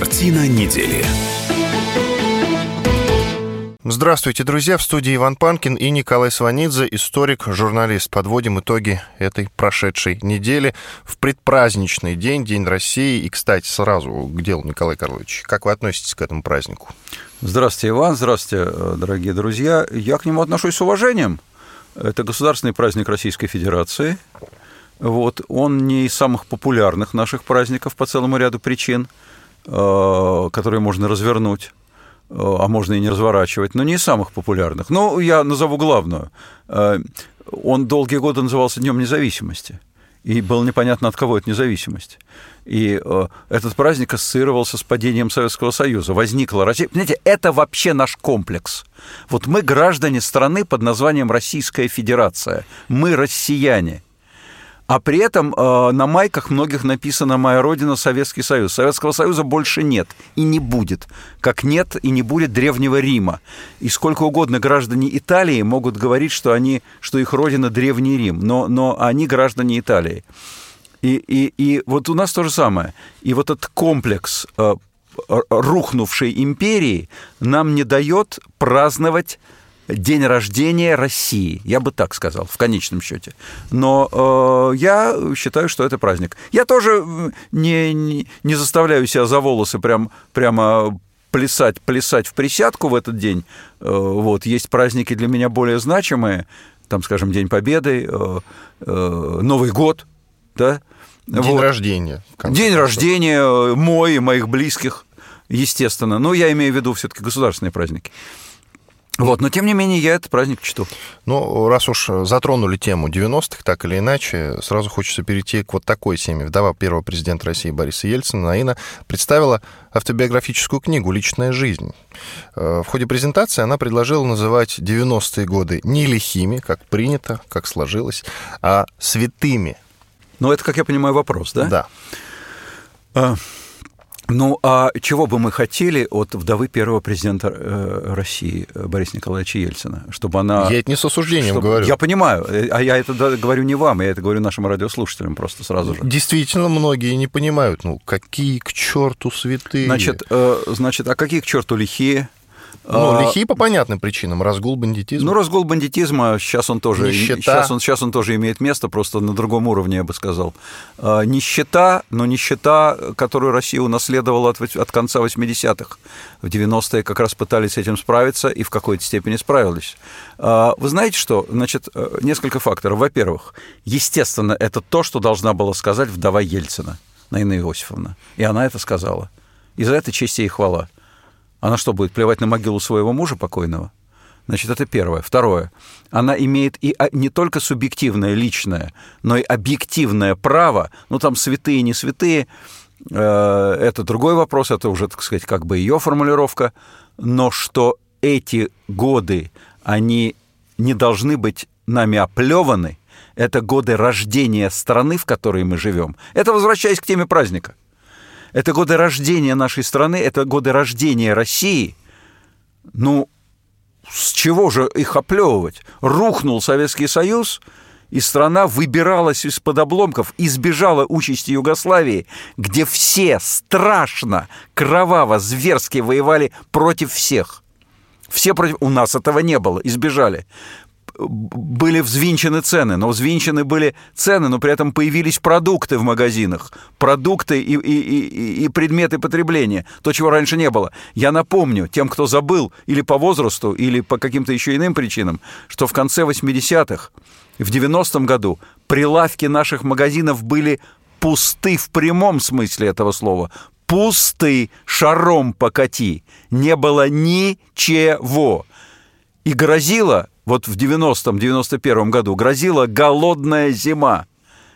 Картина недели. Здравствуйте, друзья! В студии Иван Панкин и Николай Сванидзе, историк, журналист. Подводим итоги этой прошедшей недели в предпраздничный день, День России. И, кстати, сразу к делу, Николай Карлович, как вы относитесь к этому празднику? Здравствуйте, Иван, здравствуйте, дорогие друзья. Я к нему отношусь с уважением. Это государственный праздник Российской Федерации. Вот. Он не из самых популярных наших праздников по целому ряду причин, э, которые можно развернуть э, а можно и не разворачивать, но не из самых популярных. Ну, я назову главную. Э, он долгие годы назывался Днем независимости. И было непонятно, от кого это независимость. И э, этот праздник ассоциировался с падением Советского Союза. Возникла Россия. Понимаете, это вообще наш комплекс. Вот мы граждане страны под названием Российская Федерация. Мы россияне. А при этом э, на майках многих написано «Моя родина – Советский Союз». Советского Союза больше нет и не будет, как нет и не будет Древнего Рима. И сколько угодно граждане Италии могут говорить, что, они, что их родина – Древний Рим, но, но они граждане Италии. И, и, и вот у нас то же самое. И вот этот комплекс э, рухнувшей империи нам не дает праздновать день рождения России, я бы так сказал, в конечном счете. Но э, я считаю, что это праздник. Я тоже не, не, не заставляю себя за волосы прям, прямо плясать, плясать в присядку в этот день. Э, вот, есть праздники для меня более значимые, там, скажем, День Победы, э, э, Новый год, да? День вот. рождения. День рождения э, мой и моих близких, естественно. Но я имею в виду все-таки государственные праздники. Вот, но тем не менее я этот праздник чту. Ну, раз уж затронули тему 90-х, так или иначе, сразу хочется перейти к вот такой теме. Вдова первого президента России Бориса Ельцина, Наина, представила автобиографическую книгу «Личная жизнь». Э, в ходе презентации она предложила называть 90-е годы не лихими, как принято, как сложилось, а святыми. Ну, это, как я понимаю, вопрос, да? Да. Ну, а чего бы мы хотели от вдовы первого президента э, России Бориса Николаевича Ельцина? Чтобы она... Я это не с осуждением чтобы... говорю. Я понимаю, э, а я это говорю не вам, я это говорю нашим радиослушателям просто сразу же. Действительно, многие не понимают, ну, какие к черту святые. Значит, э, значит а какие к черту лихие? Ну, а, лихие по понятным причинам. Разгул бандитизма. Ну, разгул бандитизма, сейчас он тоже, нищета. сейчас он, сейчас он тоже имеет место, просто на другом уровне, я бы сказал. А, нищета, но нищета, которую Россия унаследовала от, от конца 80-х. В 90-е как раз пытались с этим справиться и в какой-то степени справились. А, вы знаете что? Значит, э, несколько факторов. Во-первых, естественно, это то, что должна была сказать вдова Ельцина, Наина Иосифовна. И она это сказала. И за это честь ей хвала. Она что, будет плевать на могилу своего мужа покойного? Значит, это первое. Второе. Она имеет и а, не только субъективное, личное, но и объективное право, ну там святые, не святые, э, это другой вопрос, это уже, так сказать, как бы ее формулировка, но что эти годы, они не должны быть нами оплеваны, это годы рождения страны, в которой мы живем. Это возвращаясь к теме праздника. Это годы рождения нашей страны, это годы рождения России. Ну, с чего же их оплевывать? Рухнул Советский Союз, и страна выбиралась из-под обломков, избежала участи Югославии, где все страшно, кроваво, зверски воевали против всех. Все против... У нас этого не было, избежали были взвинчены цены, но взвинчены были цены, но при этом появились продукты в магазинах, продукты и, и, и, и предметы потребления, то, чего раньше не было. Я напомню тем, кто забыл или по возрасту, или по каким-то еще иным причинам, что в конце 80-х, в 90-м году прилавки наших магазинов были пусты в прямом смысле этого слова. Пусты, шаром покати. Не было ничего. И грозило вот в 90-м, 91-м году грозила голодная зима.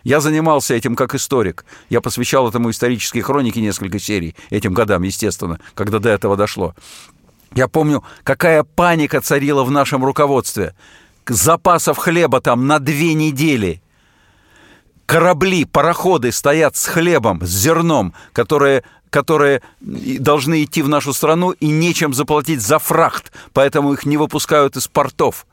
Я занимался этим как историк. Я посвящал этому исторические хроники несколько серий, этим годам, естественно, когда до этого дошло. Я помню, какая паника царила в нашем руководстве. Запасов хлеба там на две недели. Корабли, пароходы стоят с хлебом, с зерном, которые которые должны идти в нашу страну и нечем заплатить за фрахт, поэтому их не выпускают из портов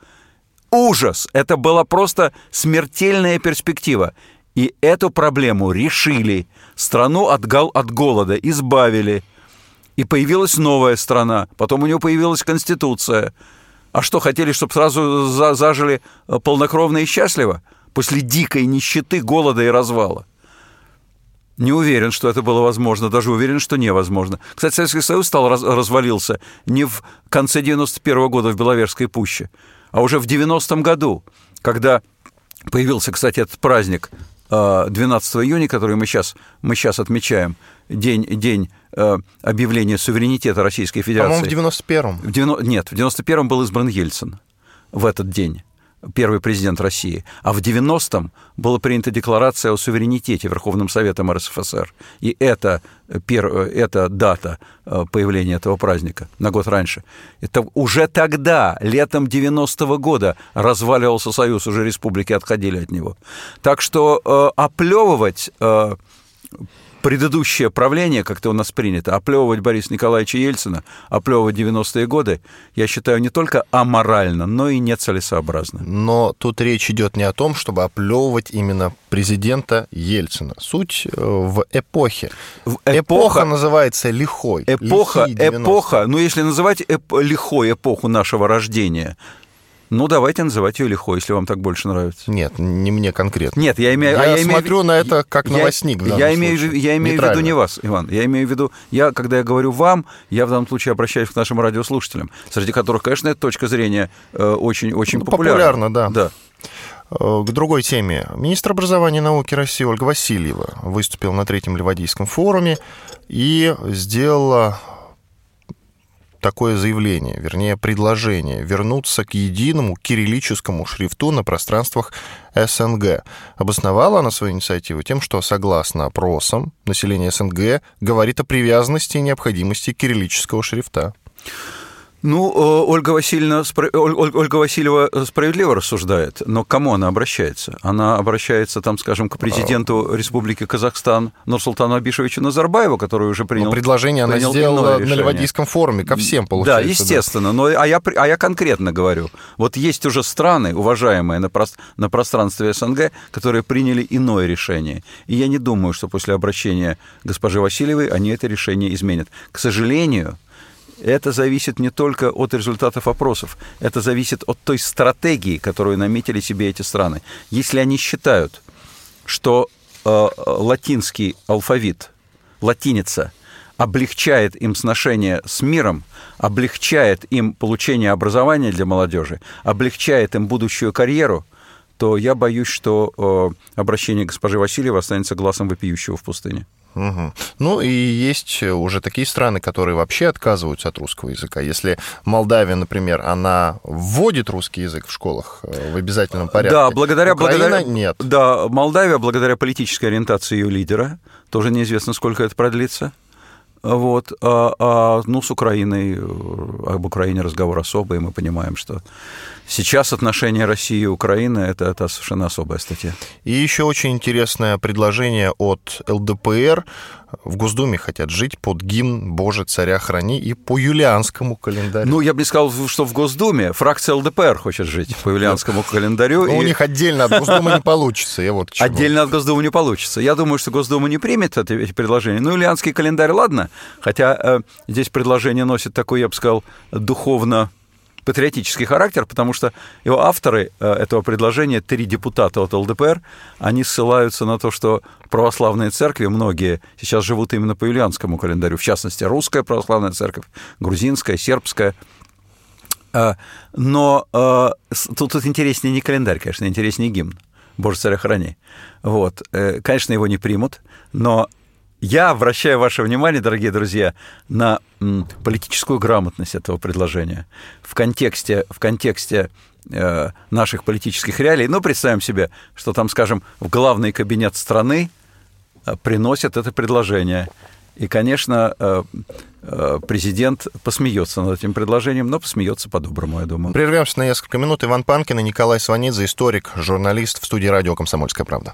ужас. Это была просто смертельная перспектива. И эту проблему решили. Страну от, гол от голода избавили. И появилась новая страна, потом у него появилась Конституция. А что, хотели, чтобы сразу зажили э, полнокровно и счастливо? После дикой нищеты, голода и развала. Не уверен, что это было возможно, даже уверен, что невозможно. Кстати, Советский Союз стал раз, развалился не в конце 91 -го года в Беловежской пуще, а уже в 90-м году, когда появился, кстати, этот праздник 12 э, июня, который мы сейчас, мы сейчас отмечаем, день, день э, объявления суверенитета Российской Федерации. По-моему, в 91-м. В 90... Нет, в 91-м был избран Ельцин в этот день первый президент России, а в 90-м была принята декларация о суверенитете Верховным Советом РСФСР. И это, пер, это дата э, появления этого праздника на год раньше. Это уже тогда, летом 90-го года, разваливался Союз, уже республики отходили от него. Так что э, оплевывать э, предыдущее правление, как-то у нас принято, оплевывать Бориса Николаевича Ельцина, оплевывать 90-е годы, я считаю не только аморально, но и нецелесообразно. Но тут речь идет не о том, чтобы оплевывать именно президента Ельцина. Суть э, в эпохе. В эпоха, эпоха называется лихой. Эпоха, эпоха, ну если называть эп, лихой эпоху нашего рождения, ну, давайте называть ее лихой, если вам так больше нравится. Нет, не мне конкретно. Нет, я имею... Я, а я смотрю имею, на это как я, новостник в я имею, я имею в виду не вас, Иван. Я имею в виду... Я, когда я говорю «вам», я в данном случае обращаюсь к нашим радиослушателям, среди которых, конечно, эта точка зрения э, очень, очень ну, популярна. Популярна, да. да. Э, к другой теме. Министр образования и науки России Ольга Васильева выступила на третьем Ливадийском форуме и сделала такое заявление, вернее предложение, вернуться к единому кириллическому шрифту на пространствах СНГ. Обосновала она свою инициативу тем, что, согласно опросам, население СНГ говорит о привязанности и необходимости кириллического шрифта. Ну, э, Ольга, Васильевна, Ольга Васильева справедливо рассуждает, но к кому она обращается? Она обращается, там, скажем, к президенту Республики Казахстан Нурсултану Абишевичу Назарбаеву, который уже принял... Но предложение принял она сделала на Ливадийском форуме, ко всем, получается. Да, естественно, да. но а я, а я конкретно говорю. Вот есть уже страны, уважаемые на, про, на пространстве СНГ, которые приняли иное решение. И я не думаю, что после обращения госпожи Васильевой они это решение изменят. К сожалению, это зависит не только от результатов опросов, это зависит от той стратегии, которую наметили себе эти страны. Если они считают, что э, латинский алфавит, латиница, облегчает им сношение с миром, облегчает им получение образования для молодежи, облегчает им будущую карьеру, то я боюсь, что э, обращение госпожи Васильева останется глазом вопиющего в пустыне. Угу. Ну и есть уже такие страны, которые вообще отказываются от русского языка. Если Молдавия, например, она вводит русский язык в школах э, в обязательном порядке. Да, благодаря, Украина благодаря нет. Да, Молдавия, благодаря политической ориентации ее лидера, тоже неизвестно, сколько это продлится. Вот. А, а, ну, с Украиной, э, об Украине разговор особый, и мы понимаем, что сейчас отношения России и Украины это, это совершенно особая статья. И еще очень интересное предложение от ЛДПР в Госдуме хотят жить под гимн «Боже, царя храни» и по юлианскому календарю. Ну, я бы не сказал, что в Госдуме фракция ЛДПР хочет жить по юлианскому календарю. Но у них отдельно от Госдумы не получится. Я вот Отдельно от Госдумы не получится. Я думаю, что Госдума не примет эти предложения. Ну, юлианский календарь, ладно. Хотя э, здесь предложение носит такой, я бы сказал, духовно патриотический характер, потому что его авторы э, этого предложения, три депутата от ЛДПР, они ссылаются на то, что православные церкви, многие сейчас живут именно по юлианскому календарю, в частности, русская православная церковь, грузинская, сербская. Э, но э, тут, тут интереснее не календарь, конечно, интереснее гимн. Боже, царя храни. Вот. Конечно, его не примут, но я обращаю ваше внимание, дорогие друзья, на политическую грамотность этого предложения в контексте, в контексте э, наших политических реалий. Ну, представим себе, что там, скажем, в главный кабинет страны э, приносят это предложение. И, конечно, э, э, президент посмеется над этим предложением, но посмеется по-доброму, я думаю. Прервемся на несколько минут. Иван Панкин и Николай Сванидзе, историк, журналист в студии радио «Комсомольская правда».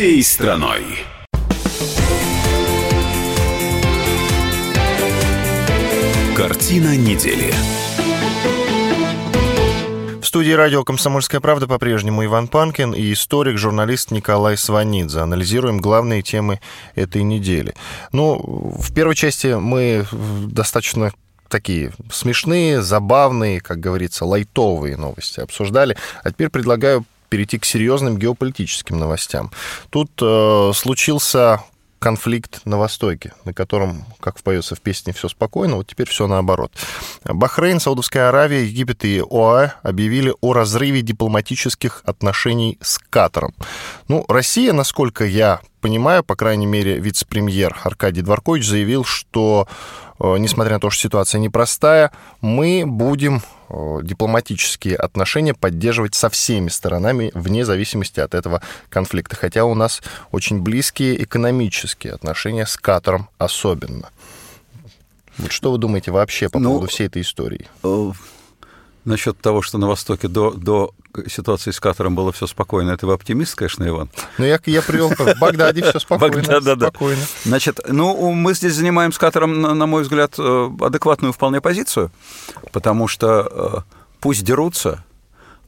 всей страной. Картина недели студии радио «Комсомольская правда» по-прежнему Иван Панкин и историк, журналист Николай Сванидзе. Анализируем главные темы этой недели. Ну, в первой части мы достаточно такие смешные, забавные, как говорится, лайтовые новости обсуждали. А теперь предлагаю перейти к серьезным геополитическим новостям. Тут э, случился конфликт на Востоке, на котором, как поется в песне, все спокойно, вот теперь все наоборот. Бахрейн, Саудовская Аравия, Египет и ОАЭ объявили о разрыве дипломатических отношений с Катаром. Ну, Россия, насколько я понимаю, по крайней мере, вице-премьер Аркадий Дворкович заявил, что Э, несмотря на то, что ситуация непростая, мы будем э, дипломатические отношения поддерживать со всеми сторонами вне зависимости от этого конфликта. Хотя у нас очень близкие экономические отношения с Катаром особенно. Вот что вы думаете вообще по ну, поводу всей этой истории? Насчет того, что на Востоке до, до ситуации с Катаром было все спокойно, это вы оптимист, конечно, Иван? Ну, я, я привел в Багдаде все спокойно. Багдад, да, спокойно. Да. Значит, ну, мы здесь занимаем с Катаром, на, на мой взгляд, э, адекватную вполне позицию, потому что э, пусть дерутся,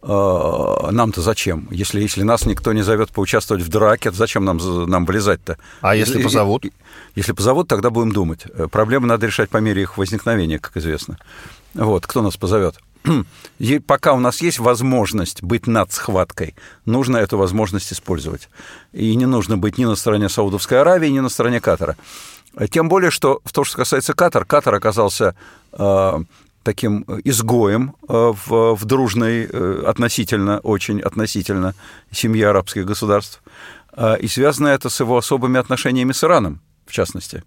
э, нам-то зачем? Если, если нас никто не зовет поучаствовать в драке, зачем нам, нам влезать-то? А если позовут? Если позовут, тогда будем думать. Проблемы надо решать по мере их возникновения, как известно. Вот, кто нас позовет? пока у нас есть возможность быть над схваткой, нужно эту возможность использовать. И не нужно быть ни на стороне Саудовской Аравии, ни на стороне Катара. Тем более, что в том, что касается Катара, Катар оказался э, таким изгоем э, в, в дружной, э, относительно, очень относительно семье арабских государств. Э, и связано это с его особыми отношениями с Ираном, в частности.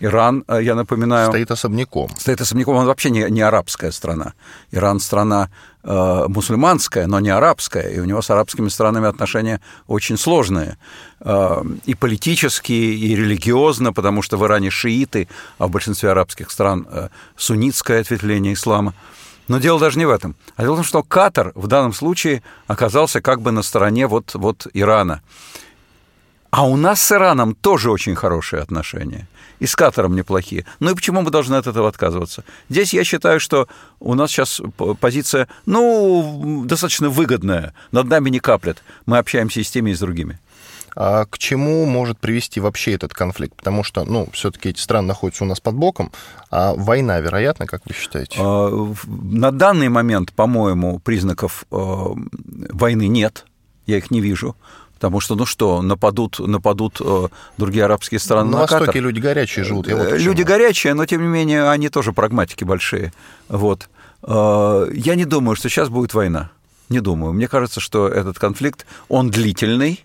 Иран, э, я напоминаю... Стоит особняком. Стоит особняком, он вообще не, не арабская страна. Иран страна э, мусульманская, но не арабская, и у него с арабскими странами отношения очень сложные. Э, и политически, и религиозно, потому что в Иране шииты, а в большинстве арабских стран э, суннитское ответвление ислама. Но дело даже не в этом. А дело в том, что Катар в данном случае оказался как бы на стороне вот, вот Ирана. А у нас с Ираном тоже очень хорошие отношения и с Катаром неплохие. Ну и почему мы должны от этого отказываться? Здесь я считаю, что у нас сейчас позиция, ну, достаточно выгодная. Над нами не каплет. Мы общаемся и с теми, и с другими. А к чему может привести вообще этот конфликт? Потому что, ну, все-таки эти страны находятся у нас под боком, а война, вероятно, как вы считаете? А, на данный момент, по-моему, признаков э, войны нет. Я их не вижу. Потому что, ну что, нападут, нападут э, другие арабские страны на, на Востоке Катар. люди горячие живут. вот э, люди горячие, но тем не менее они тоже прагматики большие. Вот. Э, я не думаю, что сейчас будет война. Не думаю. Мне кажется, что этот конфликт, он длительный,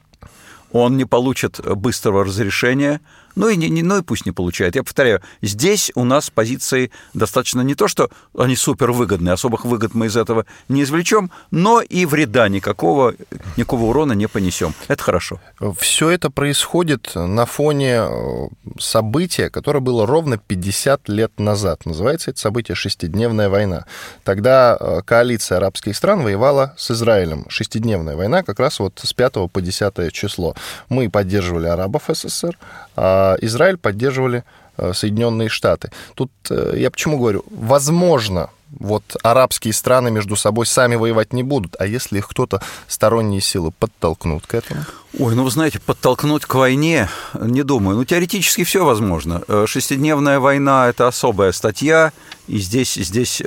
он не получит быстрого разрешения, ну и, не, ну и пусть не получает. Я повторяю, здесь у нас позиции достаточно не то, что они супер выгодные, особых выгод мы из этого не извлечем, но и вреда никакого, никакого урона не понесем. Это хорошо. Все это происходит на фоне э, события, которое было ровно 50 лет назад. Называется это событие «Шестидневная война». Тогда э, коалиция арабских стран воевала с Израилем. Шестидневная война как раз вот с 5 по 10 число. Мы поддерживали арабов СССР, а Израиль поддерживали э, Соединенные Штаты. Тут э, я почему говорю, возможно, вот арабские страны между собой сами воевать не будут, а если их кто-то сторонние силы подтолкнут к этому? Ой, ну вы знаете, подтолкнуть к войне, не думаю. Ну, теоретически все возможно. Э, шестидневная война – это особая статья, и здесь, здесь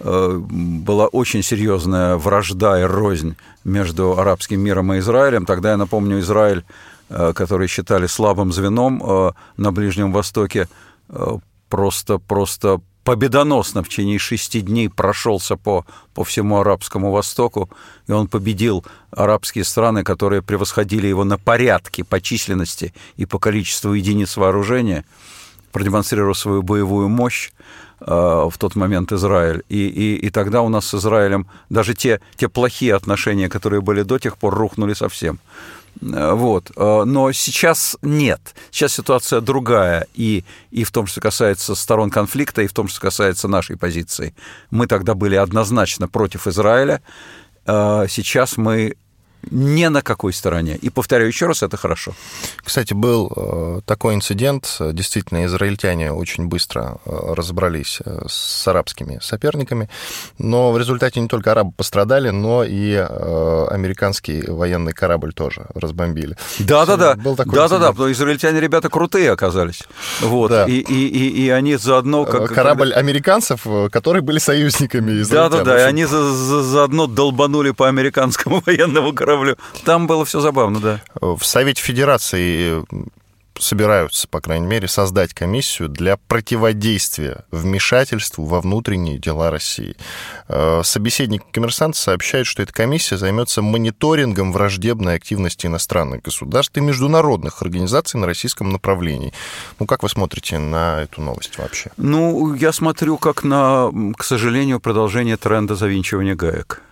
была очень серьезная вражда и рознь между арабским миром и Израилем. Тогда, я напомню, Израиль которые считали слабым звеном э, на Ближнем Востоке, э, просто, просто победоносно в течение шести дней прошелся по, по всему Арабскому Востоку, и он победил арабские страны, которые превосходили его на порядки по численности и по количеству единиц вооружения, продемонстрировав свою боевую мощь. в тот момент Израиль. И, и, и тогда у нас с Израилем даже те, те плохие отношения, которые были до тех пор, рухнули совсем. Вот. Но сейчас нет. Сейчас ситуация другая. И, и в том, что касается сторон конфликта, и в том, что касается нашей позиции. Мы тогда были однозначно против Израиля. Сейчас мы не на какой стороне. И повторяю еще раз, это хорошо. Кстати, был э, такой инцидент. Действительно, израильтяне очень быстро э, разобрались э, с арабскими соперниками. Но в результате не только арабы пострадали, но и американский военный корабль тоже разбомбили. Да-да-да. Был такой Да-да-да, потому израильтяне ребята крутые оказались. Вот. Да. И, и, и, и они заодно... Как, корабль американцев, которые были союзниками израильтян. Да-да-да, и они за, за, заодно долбанули по американскому военному кораблю кораблю. Там было все забавно, да. В Совете Федерации собираются, по крайней мере, создать комиссию для противодействия вмешательству во внутренние дела России. Э, собеседник коммерсанта сообщает, что эта комиссия займется мониторингом враждебной активности иностранных государств и международных организаций на российском направлении. Ну, как вы смотрите на эту новость вообще? Ну, я смотрю как на, к сожалению, продолжение тренда завинчивания гаек.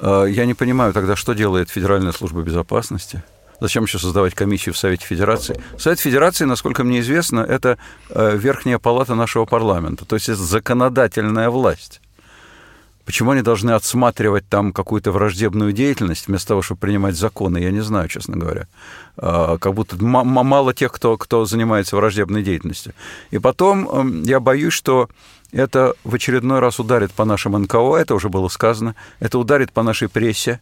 Э, я не понимаю тогда, что делает Федеральная служба безопасности. Зачем еще создавать комиссию в Совете Федерации? Совет Федерации, насколько мне известно, это э, верхняя палата нашего парламента, то есть это законодательная власть. Почему они должны отсматривать там какую-то враждебную деятельность вместо того, чтобы принимать законы, я не знаю, честно говоря. Э, как будто мало тех, кто, кто занимается враждебной деятельностью. И потом эм, я боюсь, что это в очередной раз ударит по нашим НКО, это уже было сказано, это ударит по нашей прессе,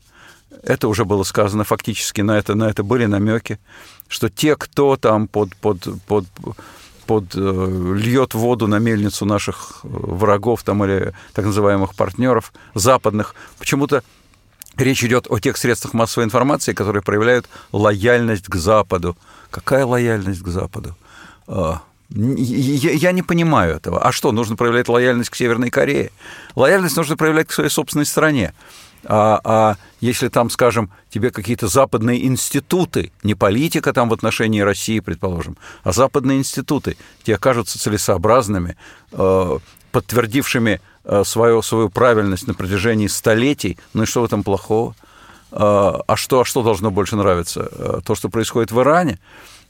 это уже было сказано фактически, на это, на это были намеки, что те, кто там под, под, под, под э, льет воду на мельницу наших э, врагов там, или так называемых партнеров западных, почему-то речь идет о тех средствах массовой информации, которые проявляют лояльность к Западу. Какая лояльность к Западу? А, я не понимаю этого. А что, нужно проявлять лояльность к Северной Корее? Лояльность нужно проявлять к своей собственной стране. А, а если там, скажем, тебе какие-то западные институты, не политика там в отношении России, предположим, а западные институты тебе кажутся целесообразными, э, подтвердившими э, свою, свою правильность на протяжении столетий, ну и что в этом плохого? Э, а что, а что должно больше нравиться? То, что происходит в Иране?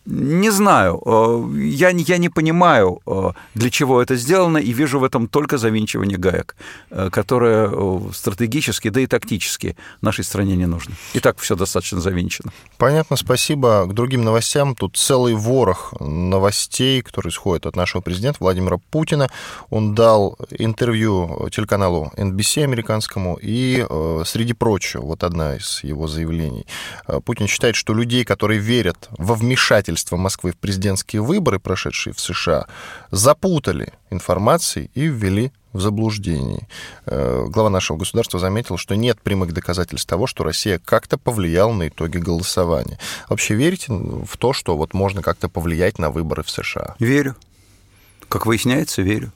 Не знаю, э, я, я не понимаю, э, для чего это сделано, и вижу в этом только завинчивание гаек, э, которое стратегически, да и тактически нашей стране не нужно. И так все достаточно завинчено. Понятно, спасибо. К другим новостям. Тут целый ворох новостей, которые исходят от нашего президента Владимира Путина. Он дал интервью телеканалу NBC американскому, и, среди прочего, вот одна из его заявлений. Путин считает, что людей, которые верят во вмешательство вмешательства Москвы в президентские выборы, прошедшие в США, запутали информацией и ввели в заблуждение. Э, глава нашего государства заметил, что нет прямых доказательств того, что Россия как-то повлияла на итоги голосования. Вообще верите в то, что вот можно как-то повлиять на выборы в США? Верю. Как выясняется, верю.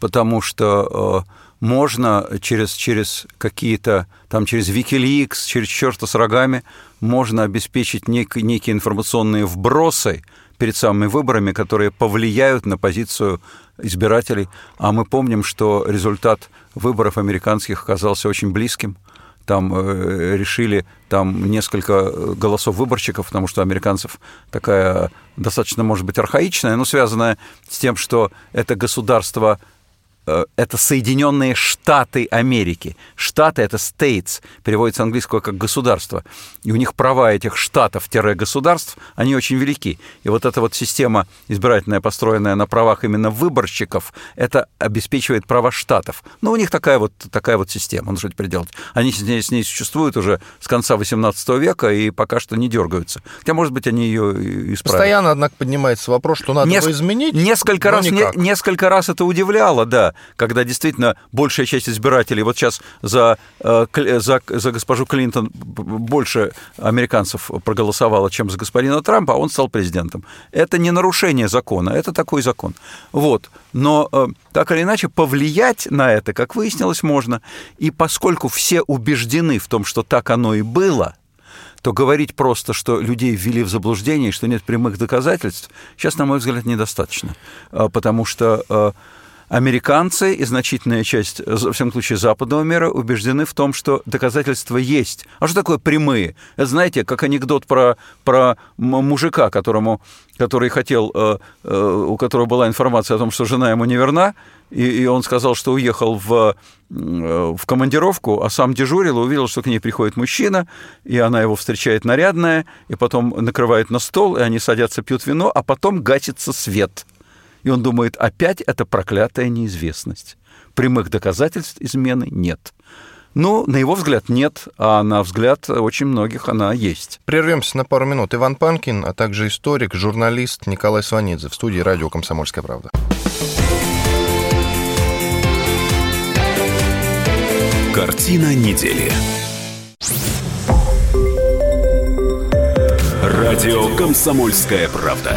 Потому что э, можно через, через какие-то, там, через Wikileaks, через черта с рогами, можно обеспечить нек, некие информационные вбросы перед самыми выборами, которые повлияют на позицию избирателей. А мы помним, что результат выборов американских оказался очень близким. Там э, решили там несколько голосов выборщиков, потому что американцев такая достаточно, может быть, архаичная, но связанная с тем, что это государство это Соединенные Штаты Америки. Штаты — это states, переводится с английского как государство. И у них права этих штатов-государств, они очень велики. И вот эта вот система избирательная, построенная на правах именно выборщиков, это обеспечивает права штатов. Но у них такая вот, такая вот система, ну что теперь делать? Они с ней, с ней существуют уже с конца 18 века и пока что не дергаются. Хотя, может быть, они ее исправят. Постоянно, однако, поднимается вопрос, что надо Неск... изменить. Несколько раз, не, несколько раз это удивляло, да когда действительно большая часть избирателей, вот сейчас за, э, за, за госпожу Клинтон больше американцев проголосовало, чем за господина Трампа, а он стал президентом. Это не нарушение закона, это такой закон. Вот. Но э, так или иначе повлиять на это, как выяснилось, можно. И поскольку все убеждены в том, что так оно и было, то говорить просто, что людей ввели в заблуждение, что нет прямых доказательств, сейчас, на мой взгляд, недостаточно. Э, потому что Американцы и значительная часть, во всяком случае, западного мира убеждены в том, что доказательства есть. А что такое прямые? Это, знаете, как анекдот про, про мужика, которому, который хотел, э, э, у которого была информация о том, что жена ему не верна, и, и он сказал, что уехал в, э, в командировку, а сам дежурил и увидел, что к ней приходит мужчина, и она его встречает нарядная, и потом накрывает на стол, и они садятся, пьют вино, а потом гасится свет – и он думает, опять это проклятая неизвестность. Прямых доказательств измены нет. Ну, на его взгляд, нет, а на взгляд очень многих она есть. Прервемся на пару минут. Иван Панкин, а также историк, журналист Николай Сванидзе в студии радио «Комсомольская правда». Картина недели. Радио «Комсомольская правда».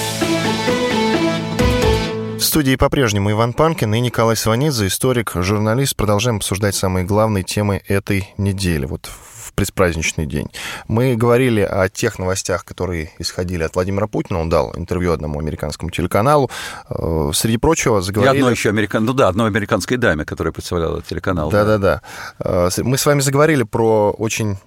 студии по-прежнему Иван Панкин и Николай Сванидзе, историк, журналист. Продолжаем обсуждать самые главные темы этой недели. Вот в предпраздничный день. Мы говорили о тех новостях, которые исходили от Владимира Путина. Он дал интервью одному американскому телеканалу. Э, среди прочего заговорили... И одной еще американ... ну да, одной американской даме, которая представляла телеканал. Да-да-да. Э, мы с вами заговорили про очень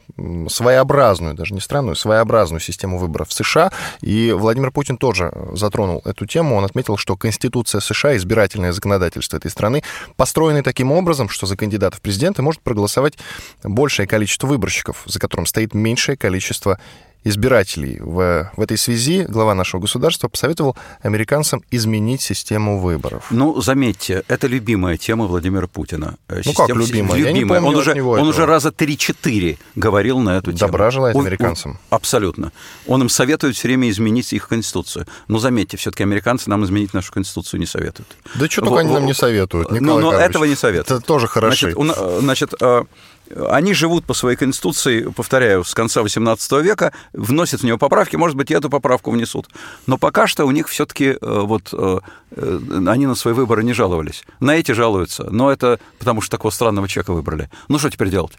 своеобразную, даже не странную, своеобразную систему выборов в США. И Владимир Путин тоже затронул эту тему. Он отметил, что Конституция США, избирательное законодательство этой страны, построены таким образом, что за кандидатов в президенты может проголосовать большее количество выборщиков, за которым стоит меньшее количество избирателей. В, в этой связи глава нашего государства посоветовал американцам изменить систему выборов. Ну, заметьте, это любимая тема Владимира Путина. Э, ну как любимая? любимая. Я не помню он уже, него он уже раза 3-4 говорил на эту тему. Добра желает он, американцам. Он, абсолютно. Он им советует все время изменить их конституцию. Но заметьте, все-таки американцы нам изменить нашу конституцию не советуют. Да что только они нам не советуют, Николай Но, но этого не советуют. Это тоже хорошо. Значит, он, значит э, они живут по своей конституции, повторяю, с конца XVIII века, вносят в нее поправки, может быть, и эту поправку внесут. Но пока что у них все-таки э, вот э, э, они на свои выборы не жаловались. На эти жалуются, но это потому что такого странного человека выбрали. Ну что теперь делать?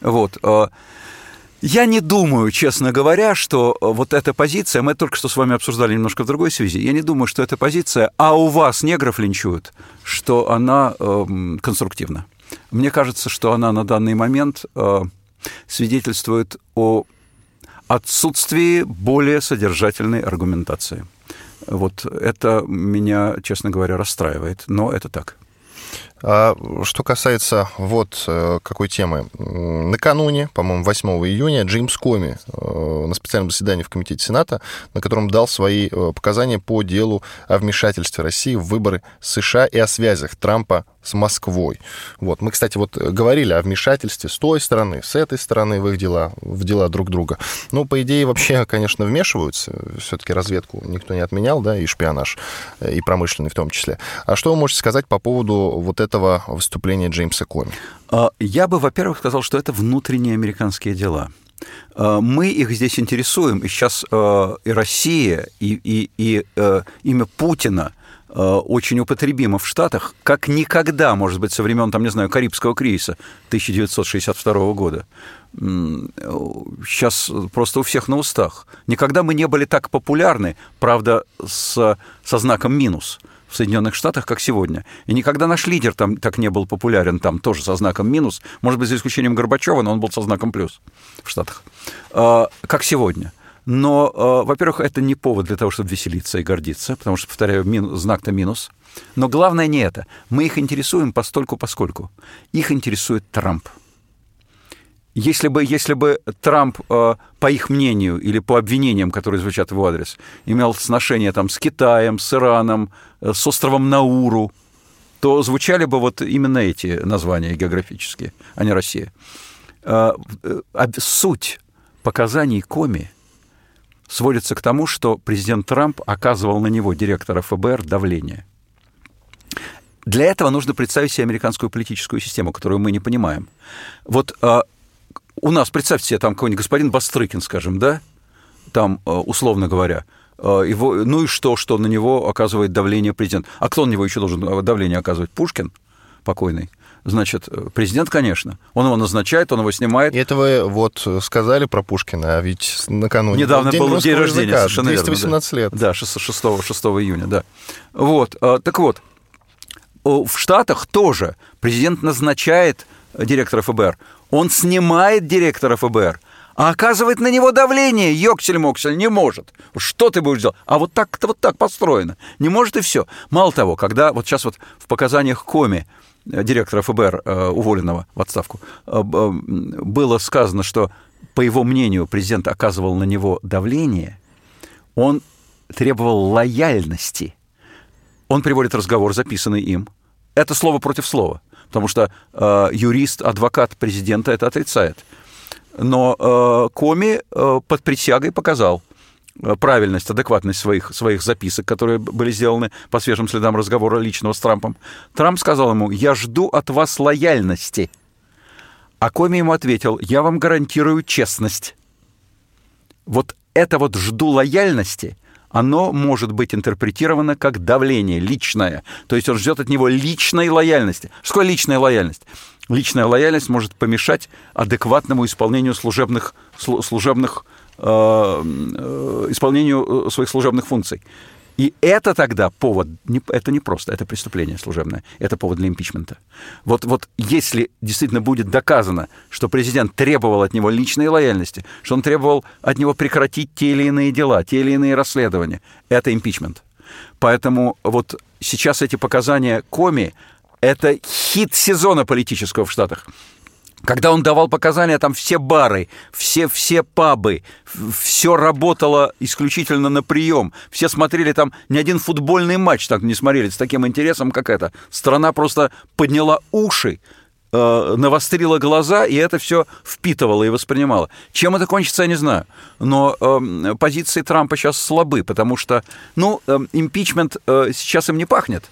Вот. Я не думаю, честно говоря, что вот эта позиция, мы только что с вами обсуждали немножко в другой связи, я не думаю, что эта позиция, а у вас негров линчуют, что она э, конструктивна. Мне кажется, что она на данный момент э, свидетельствует о отсутствии более содержательной аргументации. Вот это меня, честно говоря, расстраивает, но это так. А что касается вот э, какой темы. Накануне, по-моему, 8 июня Джеймс Коми э, на специальном заседании в Комитете Сената, на котором дал свои показания по делу о вмешательстве России в выборы США и о связях Трампа с Москвой. Вот. Мы, кстати, вот говорили о вмешательстве с той стороны, с этой стороны в их дела, в дела друг друга. Ну, по идее, вообще, конечно, вмешиваются. Все-таки разведку никто не отменял, да, и шпионаж, э, и промышленный в том числе. А что вы можете сказать по поводу вот этого выступления Джеймса Коми? А, я бы, во-первых, сказал, что это внутренние американские дела. А, мы их здесь интересуем, и сейчас э, и Россия, и, и, и э, имя Путина – Э, очень употребимо в Штатах, как никогда, может быть, со времен, там, не знаю, Карибского кризиса 1962 года. Сейчас просто у всех на устах. Никогда мы не были так популярны, правда, с, со знаком минус в Соединенных Штатах, как сегодня. И никогда наш лидер там так не был популярен, там тоже со знаком минус, может быть, за исключением Горбачева, но он был со знаком плюс в Штатах, э, как сегодня. Но, э, во-первых, это не повод для того, чтобы веселиться и гордиться, потому что, повторяю, мин, знак-то минус. Но главное не это. Мы их интересуем постольку поскольку. Их интересует Трамп. Если бы, если бы Трамп, э, по их мнению или по обвинениям, которые звучат в его адрес, имел сношение там, с Китаем, с Ираном, э, с островом Науру, то звучали бы вот именно эти названия географические, а не Россия. А суть показаний Коми – сводится к тому, что президент Трамп оказывал на него, директора ФБР, давление. для этого нужно представить себе американскую политическую систему, которую мы не понимаем. Вот а, у нас, представьте себе, там какой-нибудь господин Бастрыкин, скажем, да, там, а, условно говоря, а, его, ну и что, что на него оказывает давление президент? А кто на него еще должен давление оказывать? Пушкин покойный. Значит, президент, конечно. Он его назначает, он его снимает. И это вы вот сказали про Пушкина, а ведь накануне Недавно был день рождения, языка, совершенно 218 верно, лет. Да, 6, 6, 6 июня, да. Вот, так вот, в Штатах тоже президент назначает директора ФБР, он снимает директора ФБР, а оказывает на него давление. Йоксель-моксель не может. Что ты будешь делать? А вот так-то вот так построено. Не может и все. Мало того, когда вот сейчас вот в показаниях Коми э, директора ФБР, э, уволенного в отставку, э, было сказано, что, по его мнению, президент оказывал на него давление, он требовал лояльности – он приводит разговор, записанный им. Это слово против слова, потому что э, юрист, адвокат президента это отрицает. Но э, Коми э, под присягой показал э, правильность, адекватность своих, своих записок, которые были сделаны по свежим следам разговора личного с Трампом. Трамп сказал ему, я жду от вас лояльности. А Коми ему ответил, я вам гарантирую честность. Вот это вот жду лояльности – оно может быть интерпретировано как давление личное. То есть он ждет от него личной лояльности. Что личная лояльность? Личная лояльность может помешать адекватному исполнению служебных, служебных э, э, исполнению э, своих служебных функций. И это тогда повод, это не просто, это преступление служебное, это повод для импичмента. Вот, вот если действительно будет доказано, что президент требовал от него личной лояльности, что он требовал от него прекратить те или иные дела, те или иные расследования, это импичмент. Поэтому вот сейчас эти показания Коми – это хит сезона политического в Штатах. Когда он давал показания, там все бары, все, все пабы, все работало исключительно на прием. Все смотрели там, ни один футбольный матч так не смотрели с таким интересом, как это. Страна просто подняла уши, э, навострила глаза, и это все впитывала и воспринимала. Чем это кончится, я не знаю. Но э, позиции Трампа сейчас слабы, потому что, ну, э, импичмент э, сейчас им не пахнет.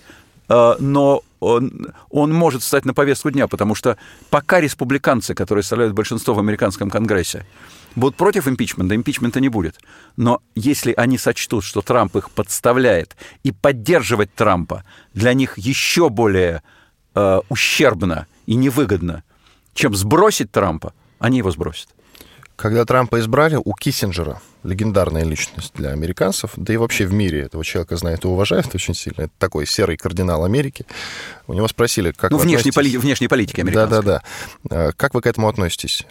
Э, но он, он может стать на повестку дня, потому что пока республиканцы, которые составляют большинство в американском конгрессе, будут против импичмента, импичмента не будет. Но если они сочтут, что Трамп их подставляет, и поддерживать Трампа для них еще более э, ущербно и невыгодно, чем сбросить Трампа, они его сбросят. Когда Трампа избрали, у Киссинджера, легендарная личность для американцев, да и вообще в мире этого человека знают и уважают очень сильно, это такой серый кардинал Америки, у него спросили, как ну, вы внешней, поли- внешней политики американской. Да-да-да. Как вы к этому относитесь?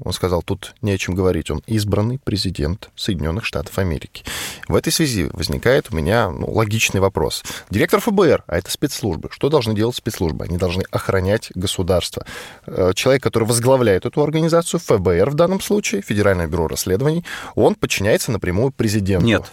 Он сказал, тут не о чем говорить. Он избранный президент Соединенных Штатов Америки. В этой связи возникает у меня ну, логичный вопрос. Директор ФБР, а это спецслужбы. Что должны делать спецслужбы? Они должны охранять государство. Э, человек, который возглавляет эту организацию, ФБР в данном случае, Федеральное бюро расследований, он подчиняется напрямую президенту. Нет.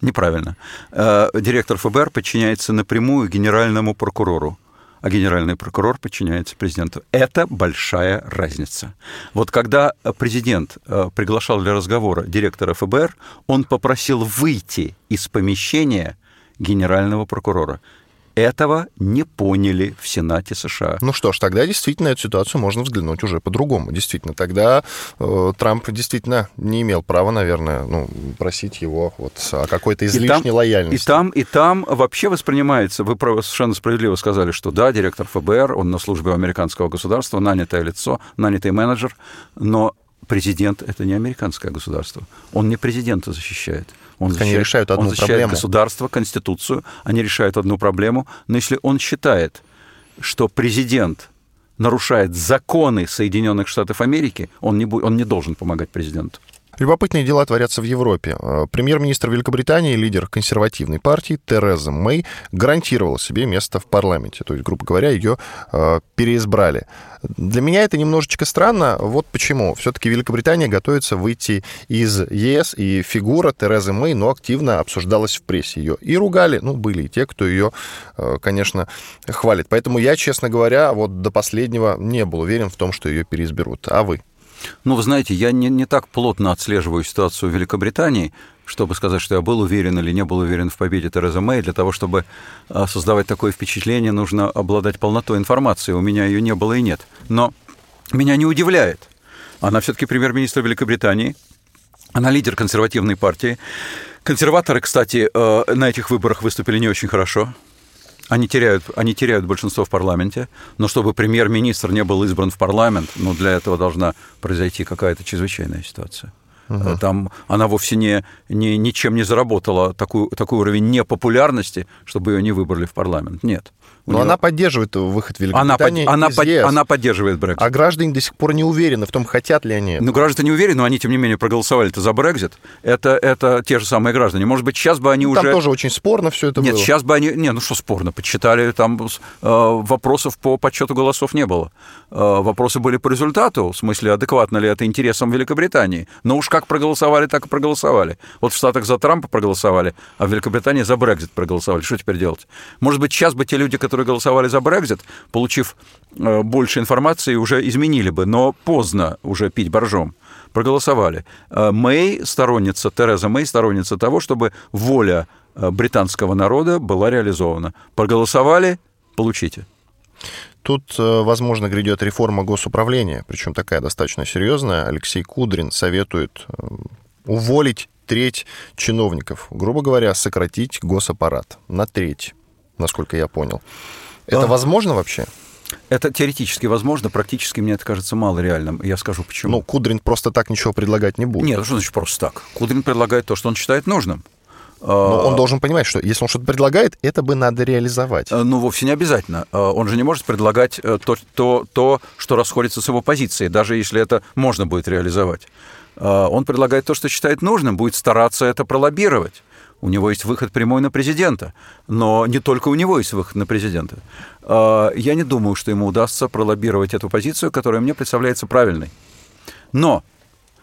Неправильно. Э, директор ФБР подчиняется напрямую генеральному прокурору а генеральный прокурор подчиняется президенту. Это большая разница. Вот когда президент э, приглашал для разговора директора ФБР, он попросил выйти из помещения генерального прокурора. Этого не поняли в Сенате США. Ну что ж, тогда действительно эту ситуацию можно взглянуть уже по-другому. Действительно, тогда э, Трамп действительно не имел права, наверное, ну, просить его вот о какой-то излишней и там, лояльности. И там, и там вообще воспринимается, вы совершенно справедливо сказали, что да, директор ФБР, он на службе американского государства, нанятое лицо, нанятый менеджер, но президент — это не американское государство. Он не президента защищает. Он защищает, они решают одну он защищает проблему. государство, конституцию, они решают одну проблему. Но если он считает, что президент нарушает законы Соединенных Штатов Америки, он не, будет, он не должен помогать президенту. Любопытные дела творятся в Европе. Э, премьер-министр Великобритании, лидер консервативной партии Тереза Мэй гарантировала себе место в парламенте. То есть, грубо говоря, ее э, переизбрали. Для меня это немножечко странно. Вот почему. Все-таки Великобритания готовится выйти из ЕС, и фигура Терезы Мэй, ну, активно обсуждалась в прессе. Ее и ругали, ну, были и те, кто ее, э, конечно, хвалит. Поэтому я, честно говоря, вот до последнего не был уверен в том, что ее переизберут. А вы? Ну, вы знаете, я не, не так плотно отслеживаю ситуацию в Великобритании, чтобы сказать, что я был уверен или не был уверен в победе Терезы Мэй. Для того, чтобы а, создавать такое впечатление, нужно обладать полнотой информации. У меня ее не было и нет. Но меня не удивляет. Она все-таки премьер-министр Великобритании, она лидер консервативной партии. Консерваторы, кстати, э, на этих выборах выступили не очень хорошо. Они теряют, они теряют большинство в парламенте, но чтобы премьер-министр не был избран в парламент, ну, для этого должна произойти какая-то чрезвычайная ситуация. Угу. Там она вовсе не, не, ничем не заработала такой, такой уровень непопулярности, чтобы ее не выбрали в парламент. Нет. Но нее... она поддерживает выход Великобритании она, из под, ЕС. Она поддерживает Брексит. А граждане до сих пор не уверены в том, хотят ли они. Ну, граждане не уверены, но они, тем не менее, проголосовали-то за Брексит. Это, это те же самые граждане. Может быть, сейчас бы они ну, уже... Там тоже очень спорно все это Нет, было. сейчас бы они... Не, ну что спорно, почитали, там э, вопросов по подсчету голосов не было. Э, вопросы были по результату, в смысле, адекватно ли это интересам Великобритании. Но уж как проголосовали, так и проголосовали. Вот в Штатах за Трампа проголосовали, а в Великобритании за Брексит проголосовали. Что теперь делать? Может быть, сейчас бы те люди, которые голосовали за Брекзит, получив э, больше информации, уже изменили бы, но поздно уже пить боржом. Проголосовали. Э, Мэй сторонница, Тереза Мэй сторонница того, чтобы воля э, британского народа была реализована. Проголосовали, получите. Тут, возможно, грядет реформа госуправления, причем такая достаточно серьезная. Алексей Кудрин советует уволить треть чиновников, грубо говоря, сократить госаппарат на треть, насколько я понял. Это а... возможно вообще? Это теоретически возможно, практически мне это кажется мало реальным. Я скажу почему. Ну, Кудрин просто так ничего предлагать не будет. Нет, что значит просто так? Кудрин предлагает то, что он считает нужным. Но он должен понимать, что если он что-то предлагает, это бы надо реализовать. Э, ну, вовсе не обязательно. Э, он же не может предлагать э, то, то, то, что расходится с его позицией, даже если это можно будет реализовать. Он предлагает то, что считает нужным, будет стараться это пролоббировать. У него есть выход прямой на президента. Но не только у него есть выход на президента. А, я не думаю, что ему удастся пролоббировать эту позицию, которая мне представляется правильной. Но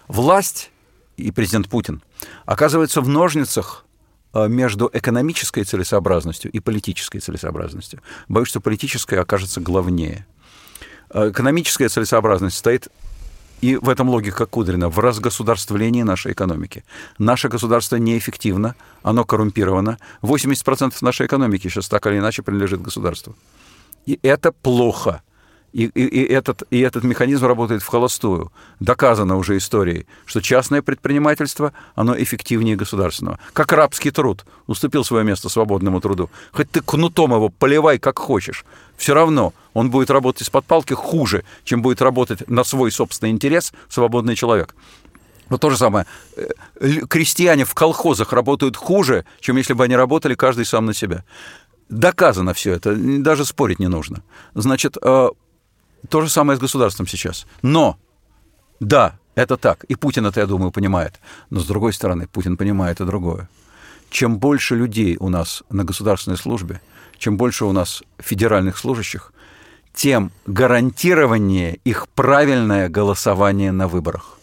власть и президент Путин оказываются в ножницах а, между экономической целесообразностью и политической целесообразностью. Боюсь, что политическая окажется главнее. А, экономическая целесообразность стоит и в этом логика Кудрина, в разгосударствлении нашей экономики. Наше государство неэффективно, оно коррумпировано. 80% нашей экономики сейчас так или иначе принадлежит государству. И это плохо. И, и, и, этот, и этот механизм работает в холостую. Доказано уже историей, что частное предпринимательство, оно эффективнее государственного. Как рабский труд уступил свое место свободному труду. Хоть ты кнутом его поливай как хочешь. Все равно он будет работать из-под палки хуже, чем будет работать на свой собственный интерес свободный человек. Вот то же самое. Э, крестьяне в колхозах работают хуже, чем если бы они работали каждый сам на себя. Доказано все это, даже спорить не нужно. Значит, э, то же самое с государством сейчас. Но, да, это так. И Путин это, я думаю, понимает. Но, с другой стороны, Путин понимает и другое. Чем больше людей у нас на государственной службе, чем больше у нас федеральных служащих, тем гарантированнее их правильное голосование на выборах.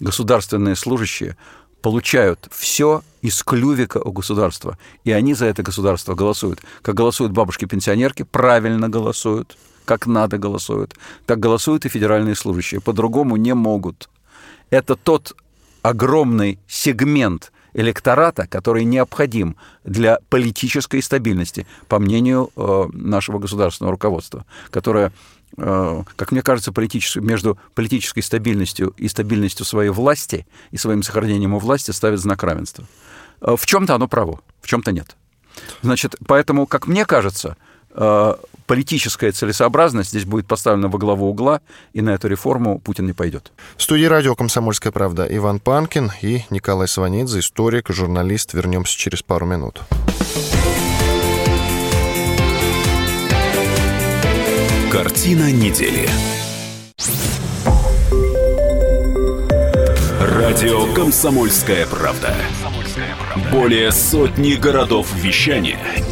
Государственные служащие получают все из клювика у государства, и они за это государство голосуют. Как голосуют бабушки-пенсионерки, правильно голосуют – как надо голосуют. Так голосуют и федеральные служащие. По-другому не могут. Это тот огромный сегмент электората, который необходим для политической стабильности, по мнению э, нашего государственного руководства, которое, э, как мне кажется, политически, между политической стабильностью и стабильностью своей власти и своим сохранением у власти ставит знак равенства. Э, в чем-то оно право, в чем-то нет. Значит, поэтому, как мне кажется, политическая целесообразность здесь будет поставлена во главу угла, и на эту реформу Путин не пойдет. В студии радио «Комсомольская правда» Иван Панкин и Николай Сванидзе, историк, журналист. Вернемся через пару минут. Картина недели. Радио «Комсомольская правда». Более сотни городов вещания –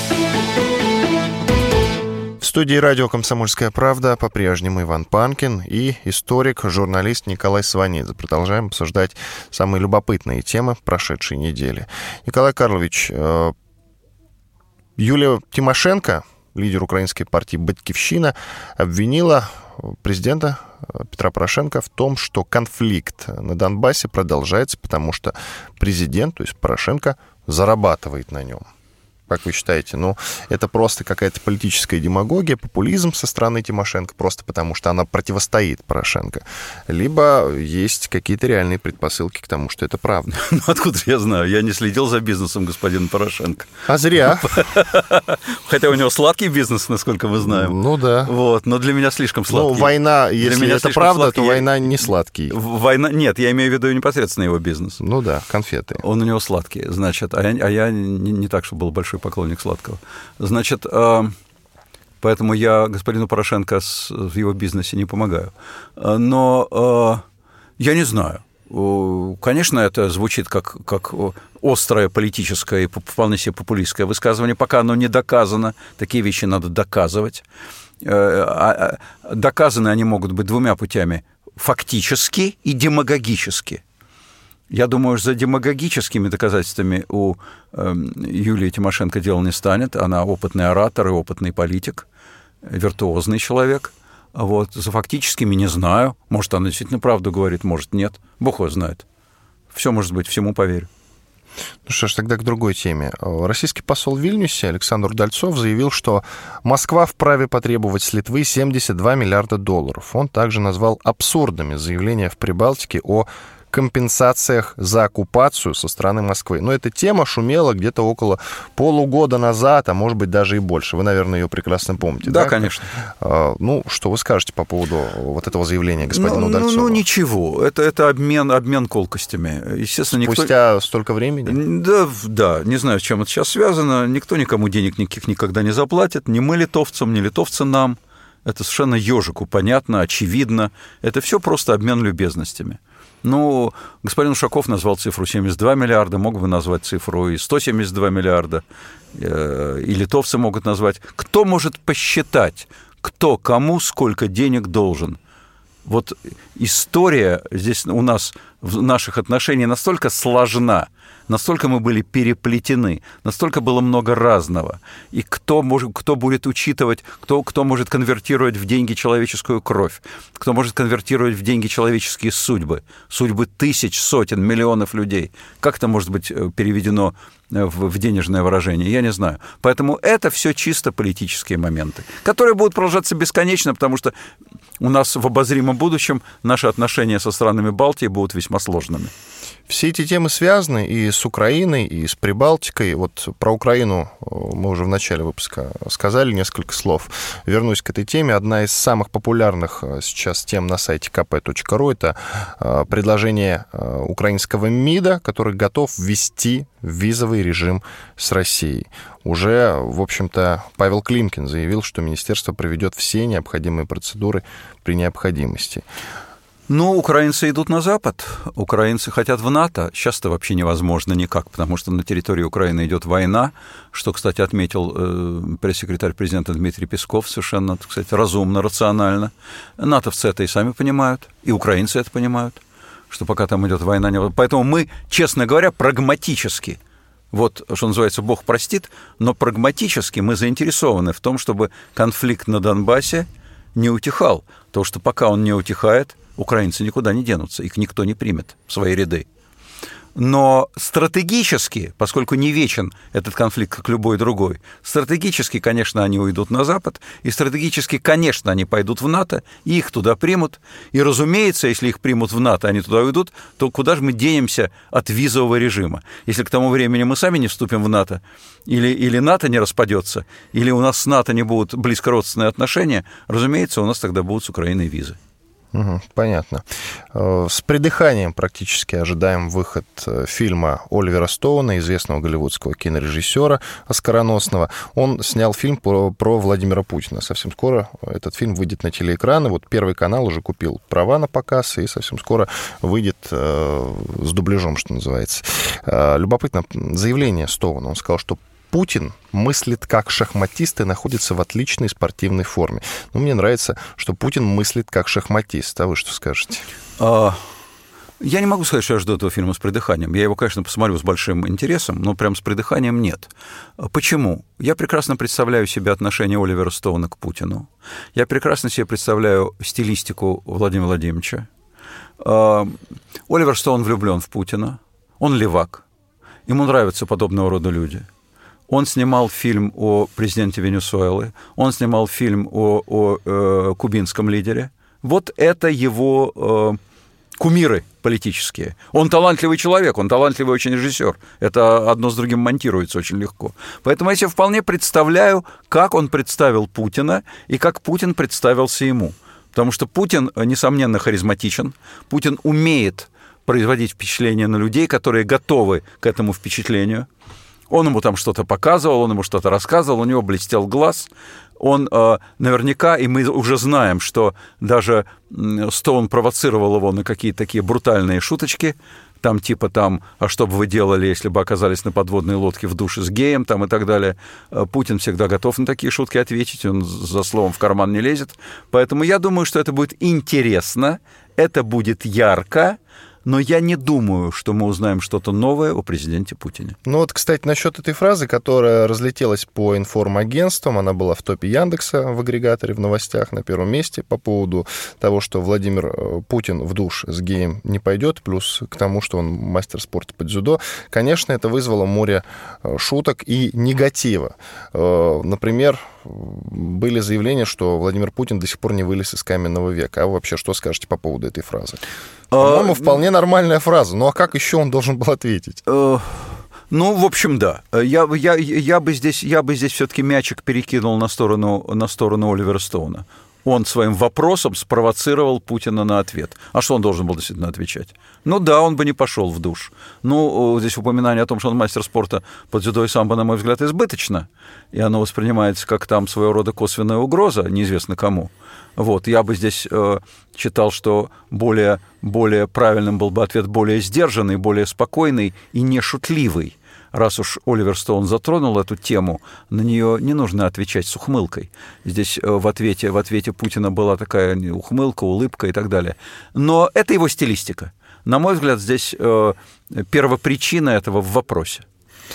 Студии радио «Комсомольская правда» по-прежнему Иван Панкин и историк, журналист Николай Сванидзе. Продолжаем обсуждать самые любопытные темы прошедшей недели. Николай Карлович, э, Юлия Тимошенко, лидер украинской партии «Батькивщина», обвинила президента э, Петра Порошенко в том, что конфликт на Донбассе продолжается, потому что президент, то есть Порошенко, зарабатывает на нем как вы считаете? Ну, это просто какая-то политическая демагогия, популизм со стороны Тимошенко, просто потому что она противостоит Порошенко. Либо есть какие-то реальные предпосылки к тому, что это правда. Ну, откуда я знаю? Я не следил за бизнесом господина Порошенко. А зря. Хотя у него сладкий бизнес, насколько мы знаем. Ну да. Вот, но для меня слишком сладкий. Ну, война, если это правда, сладкий. то война не сладкий. Война, нет, я имею в виду непосредственно его бизнес. Ну да, конфеты. Он у него сладкий, значит, а я, а я не, не так, что был большой поклонник сладкого. Значит, а, поэтому я господину Порошенко в его бизнесе не помогаю. А, но а, я не знаю. Конечно, это звучит как, как острое политическое и вполне себе популистское высказывание, пока оно не доказано. Такие вещи надо доказывать. Э, доказаны они могут быть двумя путями – фактически и демагогически – я думаю, за демагогическими доказательствами у э, Юлии Тимошенко дело не станет. Она опытный оратор и опытный политик, виртуозный человек. Вот. За фактическими не знаю. Может, она действительно правду говорит, может, нет. Бог его знает. Все может быть, всему поверю. Ну что ж, тогда к другой теме. Российский посол в Вильнюсе Александр Удальцов заявил, что Москва вправе потребовать с Литвы 72 миллиарда долларов. Он также назвал абсурдными заявления в Прибалтике о компенсациях за оккупацию со стороны Москвы. Но эта тема шумела где-то около полугода назад, а может быть даже и больше. Вы, наверное, ее прекрасно помните. Да, да? конечно. А, ну, что вы скажете по поводу вот этого заявления господина ну, Удальцова? Ну, ну, ничего. Это, это обмен, обмен колкостями. Естественно, Спустя никто... столько времени? Да, да. Не знаю, с чем это сейчас связано. Никто никому денег никаких никогда не заплатит. Ни мы литовцам, ни литовцы нам. Это совершенно ежику понятно, очевидно. Это все просто обмен любезностями. Ну, господин Ушаков назвал цифру 72 миллиарда, мог бы назвать цифру и 172 миллиарда, э, и литовцы могут назвать. Кто может посчитать, кто кому сколько денег должен? Вот история здесь у нас в наших отношениях настолько сложна – настолько мы были переплетены, настолько было много разного. И кто, может, кто будет учитывать, кто, кто может конвертировать в деньги человеческую кровь, кто может конвертировать в деньги человеческие судьбы, судьбы тысяч, сотен, миллионов людей. Как это может быть э, переведено э, в, в денежное выражение, я не знаю. Поэтому это все чисто политические моменты, которые будут продолжаться бесконечно, потому что у нас в обозримом будущем наши отношения со странами Балтии будут весьма сложными. Все эти темы связаны и с Украиной, и с Прибалтикой. Вот про Украину э, мы уже в начале выпуска сказали несколько слов. Вернусь к этой теме. Одна из самых популярных э, сейчас тем на сайте kp.ru это э, предложение украинского МИДа, который готов ввести визовый режим с Россией. Уже, в общем-то, Павел Климкин заявил, что министерство проведет все необходимые процедуры при необходимости. Ну, украинцы идут на Запад, украинцы хотят в НАТО. Сейчас это вообще невозможно никак, потому что на территории Украины идет война, что, кстати, отметил э, пресс-секретарь президента Дмитрий Песков совершенно, кстати, разумно, рационально. Натовцы это и сами понимают, и украинцы это понимают, что пока там идет война. Не... Поэтому мы, честно говоря, прагматически – вот, что называется, Бог простит, но прагматически мы заинтересованы в том, чтобы конфликт на Донбассе не утихал. То, что пока он не утихает, украинцы никуда не денутся, их никто не примет в свои ряды. Но стратегически, поскольку не вечен этот конфликт, как любой другой, стратегически, конечно, они уйдут на Запад, и стратегически, конечно, они пойдут в НАТО, и их туда примут. И, разумеется, если их примут в НАТО, они туда уйдут, то куда же мы денемся от визового режима? Если к тому времени мы сами не вступим в НАТО, или, или НАТО не распадется, или у нас с НАТО не будут близкородственные отношения, разумеется, у нас тогда будут с Украиной визы. Угу, понятно. Э, с придыханием практически ожидаем выход э, фильма Оливера Стоуна, известного голливудского кинорежиссера оскароносного. Он снял фильм про, про Владимира Путина. Совсем скоро этот фильм выйдет на телеэкраны. Вот Первый канал уже купил права на показ, и совсем скоро выйдет э, с дубляжом, что называется. Э, любопытно заявление Стоуна. Он сказал, что Путин мыслит как шахматист и находится в отличной спортивной форме. Но мне нравится, что Путин мыслит как шахматист. А вы что скажете? А, я не могу сказать, что я жду этого фильма с придыханием. Я его, конечно, посмотрю с большим интересом, но прям с придыханием нет. Почему? Я прекрасно представляю себе отношение Оливера Стоуна к Путину. Я прекрасно себе представляю стилистику Владимира Владимировича. А, Оливер Стоун влюблен в Путина. Он левак. Ему нравятся подобного рода люди. Он снимал фильм о президенте Венесуэлы, он снимал фильм о, о э, кубинском лидере. Вот это его э, кумиры политические. Он талантливый человек, он талантливый очень режиссер. Это одно с другим монтируется очень легко. Поэтому я себе вполне представляю, как он представил Путина и как Путин представился ему. Потому что Путин, несомненно, харизматичен. Путин умеет производить впечатление на людей, которые готовы к этому впечатлению. Он ему там что-то показывал, он ему что-то рассказывал, у него блестел глаз. Он э, наверняка, и мы уже знаем, что даже Стоун провоцировал его на какие-то такие брутальные шуточки, там типа там, а что бы вы делали, если бы оказались на подводной лодке в душе с геем, там и так далее. Э, Путин всегда готов на такие шутки ответить, он за словом в карман не лезет. Поэтому я думаю, что это будет интересно, это будет ярко, но я не думаю, что мы узнаем что-то новое о президенте Путине. Ну вот, кстати, насчет этой фразы, которая разлетелась по информагентствам, она была в топе Яндекса в агрегаторе в новостях на первом месте по поводу того, что Владимир э, Путин в душ с геем не пойдет, плюс к тому, что он мастер спорта по дзюдо. Конечно, это вызвало море э, шуток и негатива. Э, например, были заявления, что Владимир Путин до сих пор не вылез из каменного века. А вы вообще что скажете по поводу этой фразы? По-моему, а, вполне нормальная фраза. Ну а как еще он должен был ответить? Э, ну, в общем, да. Я, я, я бы здесь, я бы здесь все-таки мячик перекинул на сторону, на сторону Оливера Стоуна он своим вопросом спровоцировал Путина на ответ. А что он должен был действительно отвечать? Ну да, он бы не пошел в душ. Ну, здесь упоминание о том, что он мастер спорта по дзюдо и самбо, на мой взгляд, избыточно. И оно воспринимается как там своего рода косвенная угроза, неизвестно кому. Вот, я бы здесь э, читал, что более, более правильным был бы ответ более сдержанный, более спокойный и не шутливый раз уж Оливер Стоун затронул эту тему, на нее не нужно отвечать с ухмылкой. Здесь э, в ответе, в ответе Путина была такая ухмылка, улыбка и так далее. Но это его стилистика. На мой взгляд, здесь э, первопричина этого в вопросе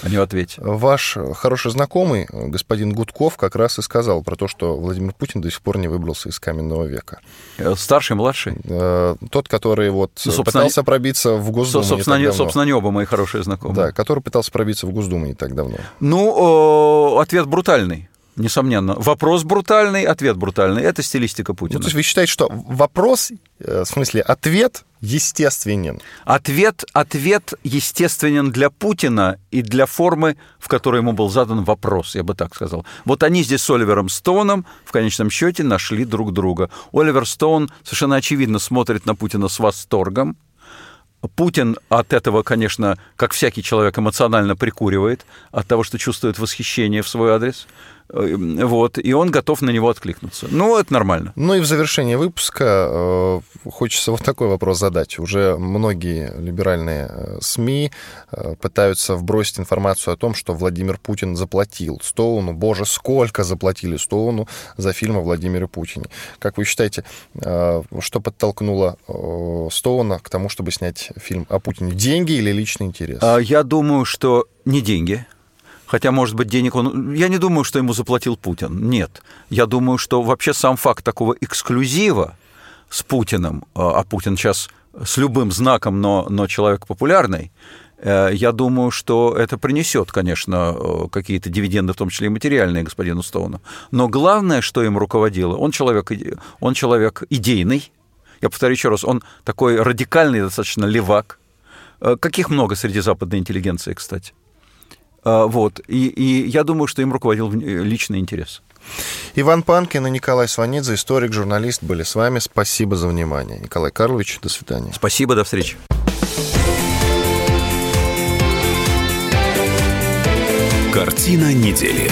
а не в ответе. Ваш хороший знакомый, господин Гудков, как раз и сказал про то, что Владимир Путин до сих пор не выбрался из каменного века. Э, старший, младший? Э, тот, который вот ну, пытался пробиться в Госдуму собственно, не, собственно, не оба мои хорошие знакомые. Да, который пытался пробиться в Госдуму не так давно. Ну, ответ брутальный несомненно. Вопрос брутальный, ответ брутальный. Это стилистика Путина. Ну, то есть вы считаете, что вопрос, э, в смысле ответ естественен? Ответ, ответ естественен для Путина и для формы, в которой ему был задан вопрос, я бы так сказал. Вот они здесь с Оливером Стоуном в конечном счете нашли друг друга. Оливер Стоун совершенно очевидно смотрит на Путина с восторгом, Путин от этого, конечно, как всякий человек, эмоционально прикуривает, от того, что чувствует восхищение в свой адрес. Эм, вот, и он готов на него откликнуться. Ну, это нормально. Ну и в завершении выпуска э, хочется вот такой вопрос задать. Уже многие либеральные э, СМИ э, пытаются вбросить информацию о том, что Владимир Путин заплатил Стоуну, боже, сколько заплатили Стоуну за фильм о Владимире Путине. Как вы считаете, э, что подтолкнуло э, Стоуна к тому, чтобы снять фильм о Путине? Деньги или личный интерес? А, я думаю, что не деньги Хотя, может быть, денег он... Я не думаю, что ему заплатил Путин. Нет. Я думаю, что вообще сам факт такого эксклюзива с Путиным, а, а Путин сейчас с любым знаком, но, но человек популярный, э, я думаю, что это принесет, конечно, э, какие-то дивиденды, в том числе и материальные, господину Стоуну. Но главное, что им руководило, он человек, он человек идейный. Я повторю еще раз, он такой радикальный, достаточно левак. Э, каких много среди западной интеллигенции, кстати. А, вот. И, и я думаю, что им руководил личный интерес. Иван Панкин и Николай Сванидзе, историк, журналист, были с вами. Спасибо за внимание. Николай Карлович, до свидания. Спасибо, до встречи. Картина недели.